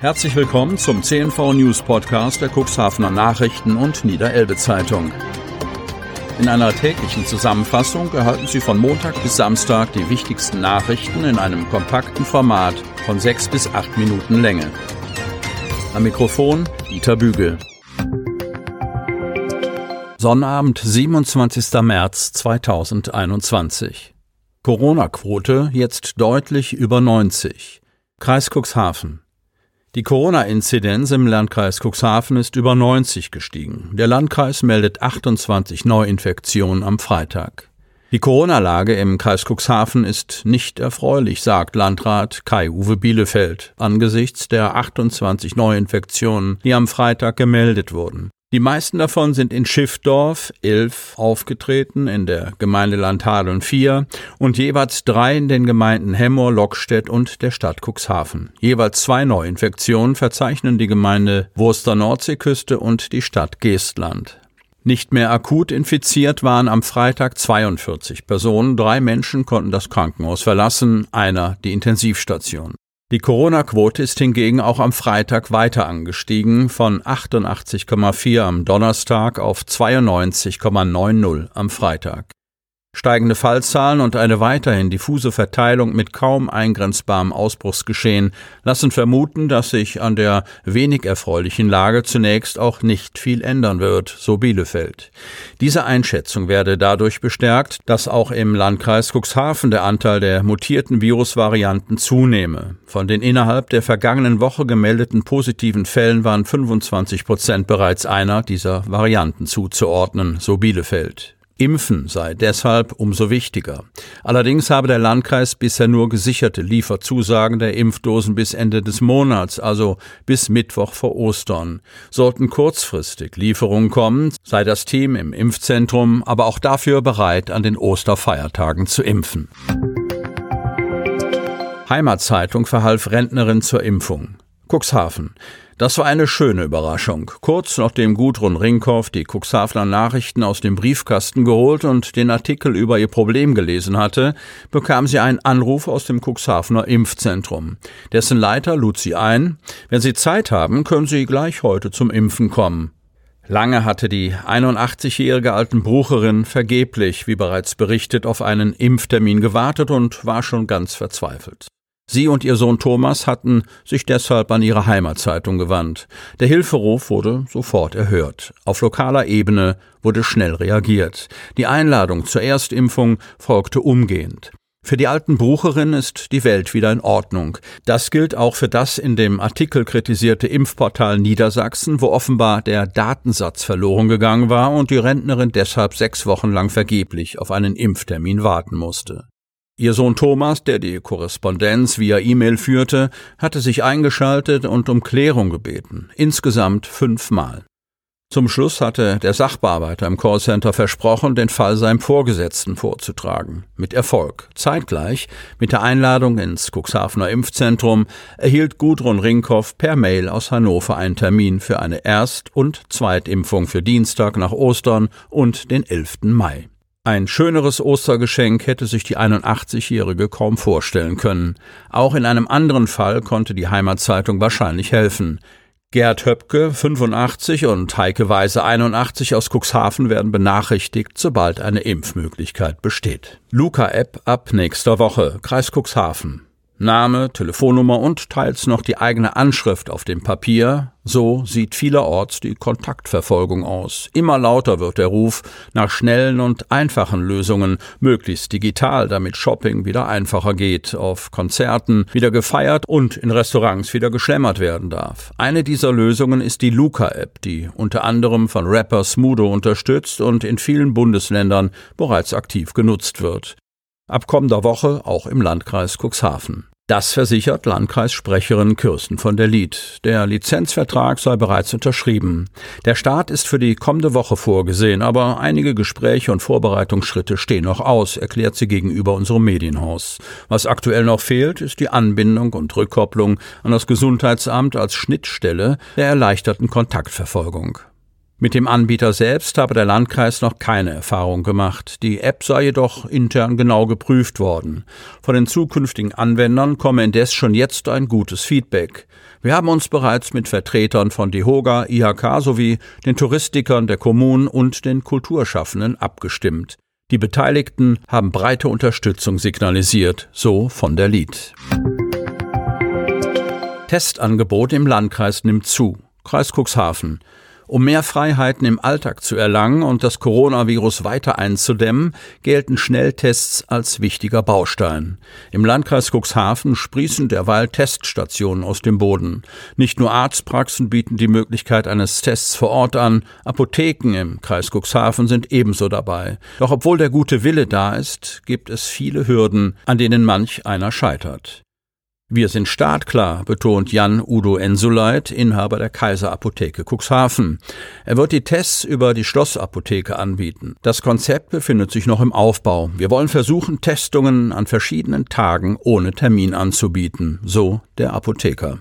Herzlich willkommen zum CNV News Podcast der Cuxhavener Nachrichten und Niederelbe Zeitung. In einer täglichen Zusammenfassung erhalten Sie von Montag bis Samstag die wichtigsten Nachrichten in einem kompakten Format von sechs bis acht Minuten Länge. Am Mikrofon Dieter Bügel. Sonnabend, 27. März 2021. Corona-Quote jetzt deutlich über 90. Kreis Cuxhaven. Die Corona-Inzidenz im Landkreis Cuxhaven ist über 90 gestiegen. Der Landkreis meldet 28 Neuinfektionen am Freitag. Die Corona-Lage im Kreis Cuxhaven ist nicht erfreulich, sagt Landrat Kai-Uwe Bielefeld angesichts der 28 Neuinfektionen, die am Freitag gemeldet wurden. Die meisten davon sind in Schiffdorf, elf aufgetreten, in der Gemeinde Landhadeln vier und jeweils drei in den Gemeinden Hemmoor, Lockstedt und der Stadt Cuxhaven. Jeweils zwei Neuinfektionen verzeichnen die Gemeinde Wurster Nordseeküste und die Stadt Geestland. Nicht mehr akut infiziert waren am Freitag 42 Personen, drei Menschen konnten das Krankenhaus verlassen, einer die Intensivstation. Die Corona-Quote ist hingegen auch am Freitag weiter angestiegen, von 88,4 am Donnerstag auf 92,90 am Freitag. Steigende Fallzahlen und eine weiterhin diffuse Verteilung mit kaum eingrenzbarem Ausbruchsgeschehen lassen vermuten, dass sich an der wenig erfreulichen Lage zunächst auch nicht viel ändern wird, so Bielefeld. Diese Einschätzung werde dadurch bestärkt, dass auch im Landkreis Cuxhaven der Anteil der mutierten Virusvarianten zunehme. Von den innerhalb der vergangenen Woche gemeldeten positiven Fällen waren 25 Prozent bereits einer dieser Varianten zuzuordnen, so Bielefeld. Impfen sei deshalb umso wichtiger. Allerdings habe der Landkreis bisher nur gesicherte Lieferzusagen der Impfdosen bis Ende des Monats, also bis Mittwoch vor Ostern. Sollten kurzfristig Lieferungen kommen, sei das Team im Impfzentrum aber auch dafür bereit, an den Osterfeiertagen zu impfen. Heimatzeitung verhalf Rentnerin zur Impfung. Cuxhaven. Das war eine schöne Überraschung. Kurz nachdem Gudrun Ringhoff die Cuxhavener Nachrichten aus dem Briefkasten geholt und den Artikel über ihr Problem gelesen hatte, bekam sie einen Anruf aus dem Cuxhavener Impfzentrum. Dessen Leiter lud sie ein, wenn Sie Zeit haben, können Sie gleich heute zum Impfen kommen. Lange hatte die 81-jährige Altenbrucherin vergeblich, wie bereits berichtet, auf einen Impftermin gewartet und war schon ganz verzweifelt. Sie und ihr Sohn Thomas hatten sich deshalb an ihre Heimatzeitung gewandt. Der Hilferuf wurde sofort erhört. Auf lokaler Ebene wurde schnell reagiert. Die Einladung zur Erstimpfung folgte umgehend. Für die alten Brucherin ist die Welt wieder in Ordnung. Das gilt auch für das in dem Artikel kritisierte Impfportal Niedersachsen, wo offenbar der Datensatz verloren gegangen war und die Rentnerin deshalb sechs Wochen lang vergeblich auf einen Impftermin warten musste. Ihr Sohn Thomas, der die Korrespondenz via E-Mail führte, hatte sich eingeschaltet und um Klärung gebeten, insgesamt fünfmal. Zum Schluss hatte der Sachbearbeiter im Callcenter versprochen, den Fall seinem Vorgesetzten vorzutragen. Mit Erfolg. Zeitgleich mit der Einladung ins Cuxhavener Impfzentrum erhielt Gudrun Ringhoff per Mail aus Hannover einen Termin für eine Erst- und Zweitimpfung für Dienstag nach Ostern und den 11. Mai. Ein schöneres Ostergeschenk hätte sich die 81-Jährige kaum vorstellen können. Auch in einem anderen Fall konnte die Heimatzeitung wahrscheinlich helfen. Gerd Höpke, 85 und Heike Weise, 81 aus Cuxhaven werden benachrichtigt, sobald eine Impfmöglichkeit besteht. Luca-App ab nächster Woche, Kreis Cuxhaven. Name, Telefonnummer und teils noch die eigene Anschrift auf dem Papier, so sieht vielerorts die Kontaktverfolgung aus. Immer lauter wird der Ruf nach schnellen und einfachen Lösungen, möglichst digital, damit Shopping wieder einfacher geht, auf Konzerten wieder gefeiert und in Restaurants wieder geschlemmert werden darf. Eine dieser Lösungen ist die Luca-App, die unter anderem von Rapper Smudo unterstützt und in vielen Bundesländern bereits aktiv genutzt wird. Ab kommender Woche auch im Landkreis Cuxhaven. Das versichert Landkreissprecherin Kirsten von der Lied. Der Lizenzvertrag sei bereits unterschrieben. Der Start ist für die kommende Woche vorgesehen, aber einige Gespräche und Vorbereitungsschritte stehen noch aus, erklärt sie gegenüber unserem Medienhaus. Was aktuell noch fehlt, ist die Anbindung und Rückkopplung an das Gesundheitsamt als Schnittstelle der erleichterten Kontaktverfolgung. Mit dem Anbieter selbst habe der Landkreis noch keine Erfahrung gemacht. Die App sei jedoch intern genau geprüft worden. Von den zukünftigen Anwendern komme indes schon jetzt ein gutes Feedback. Wir haben uns bereits mit Vertretern von DEHOGA, IHK sowie den Touristikern der Kommunen und den Kulturschaffenden abgestimmt. Die Beteiligten haben breite Unterstützung signalisiert, so von der Lied. Testangebot im Landkreis nimmt zu. Kreis Cuxhaven. Um mehr Freiheiten im Alltag zu erlangen und das Coronavirus weiter einzudämmen, gelten Schnelltests als wichtiger Baustein. Im Landkreis Cuxhaven sprießen derweil Teststationen aus dem Boden. Nicht nur Arztpraxen bieten die Möglichkeit eines Tests vor Ort an, Apotheken im Kreis Cuxhaven sind ebenso dabei. Doch obwohl der gute Wille da ist, gibt es viele Hürden, an denen manch einer scheitert. Wir sind startklar, betont Jan Udo Ensuleit, Inhaber der Kaiserapotheke Cuxhaven. Er wird die Tests über die Schlossapotheke anbieten. Das Konzept befindet sich noch im Aufbau. Wir wollen versuchen, Testungen an verschiedenen Tagen ohne Termin anzubieten, so der Apotheker.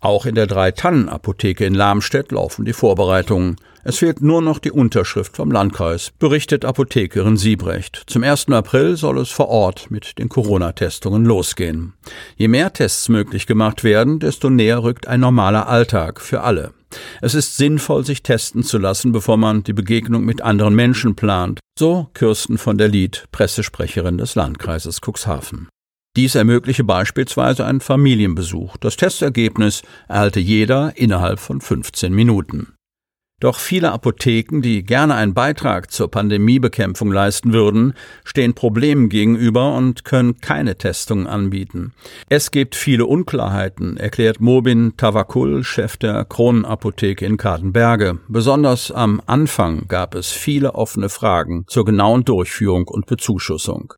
Auch in der Drei-Tannen-Apotheke in Lamstedt laufen die Vorbereitungen. Es fehlt nur noch die Unterschrift vom Landkreis, berichtet Apothekerin Siebrecht. Zum 1. April soll es vor Ort mit den Corona-Testungen losgehen. Je mehr Tests möglich gemacht werden, desto näher rückt ein normaler Alltag für alle. Es ist sinnvoll, sich testen zu lassen, bevor man die Begegnung mit anderen Menschen plant. So Kirsten von der Lied, Pressesprecherin des Landkreises Cuxhaven. Dies ermögliche beispielsweise einen Familienbesuch. Das Testergebnis erhalte jeder innerhalb von 15 Minuten. Doch viele Apotheken, die gerne einen Beitrag zur Pandemiebekämpfung leisten würden, stehen Problemen gegenüber und können keine Testungen anbieten. Es gibt viele Unklarheiten, erklärt Mobin Tawakul, Chef der Kronenapotheke in Kadenberge. Besonders am Anfang gab es viele offene Fragen zur genauen Durchführung und Bezuschussung.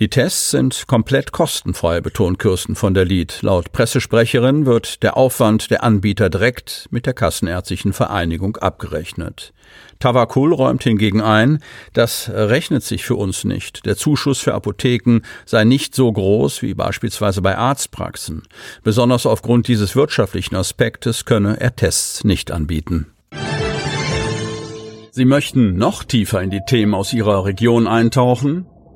Die Tests sind komplett kostenfrei, betont Kirsten von der Lied. Laut Pressesprecherin wird der Aufwand der Anbieter direkt mit der Kassenärztlichen Vereinigung abgerechnet. Tawakul räumt hingegen ein, das rechnet sich für uns nicht. Der Zuschuss für Apotheken sei nicht so groß wie beispielsweise bei Arztpraxen. Besonders aufgrund dieses wirtschaftlichen Aspektes könne er Tests nicht anbieten. Sie möchten noch tiefer in die Themen aus Ihrer Region eintauchen?